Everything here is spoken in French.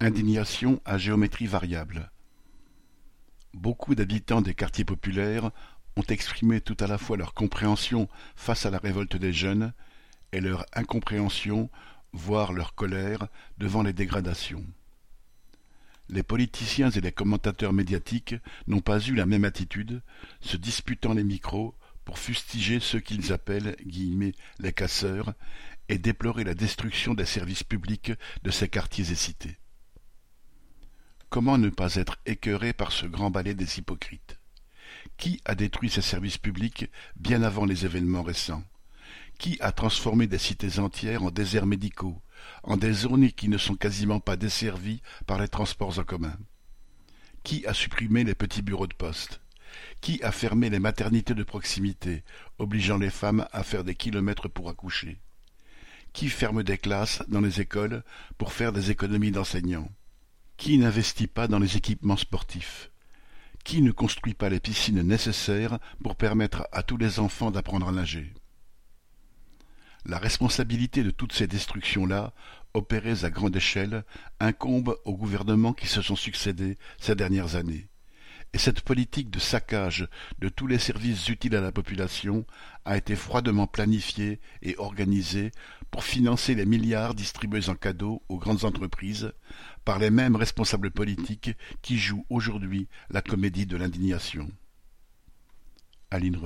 Indignation à géométrie variable. Beaucoup d'habitants des quartiers populaires ont exprimé tout à la fois leur compréhension face à la révolte des jeunes et leur incompréhension, voire leur colère, devant les dégradations. Les politiciens et les commentateurs médiatiques n'ont pas eu la même attitude, se disputant les micros pour fustiger ceux qu'ils appellent guillemets, les casseurs et déplorer la destruction des services publics de ces quartiers et cités. Comment ne pas être écœuré par ce grand ballet des hypocrites? Qui a détruit ces services publics bien avant les événements récents? Qui a transformé des cités entières en déserts médicaux, en des zones qui ne sont quasiment pas desservies par les transports en commun? Qui a supprimé les petits bureaux de poste? Qui a fermé les maternités de proximité, obligeant les femmes à faire des kilomètres pour accoucher? Qui ferme des classes dans les écoles pour faire des économies d'enseignants? Qui n'investit pas dans les équipements sportifs? Qui ne construit pas les piscines nécessaires pour permettre à tous les enfants d'apprendre à nager? La responsabilité de toutes ces destructions-là, opérées à grande échelle, incombe aux gouvernements qui se sont succédés ces dernières années. Et cette politique de saccage de tous les services utiles à la population a été froidement planifiée et organisée pour financer les milliards distribués en cadeaux aux grandes entreprises par les mêmes responsables politiques qui jouent aujourd'hui la comédie de l'indignation. Aline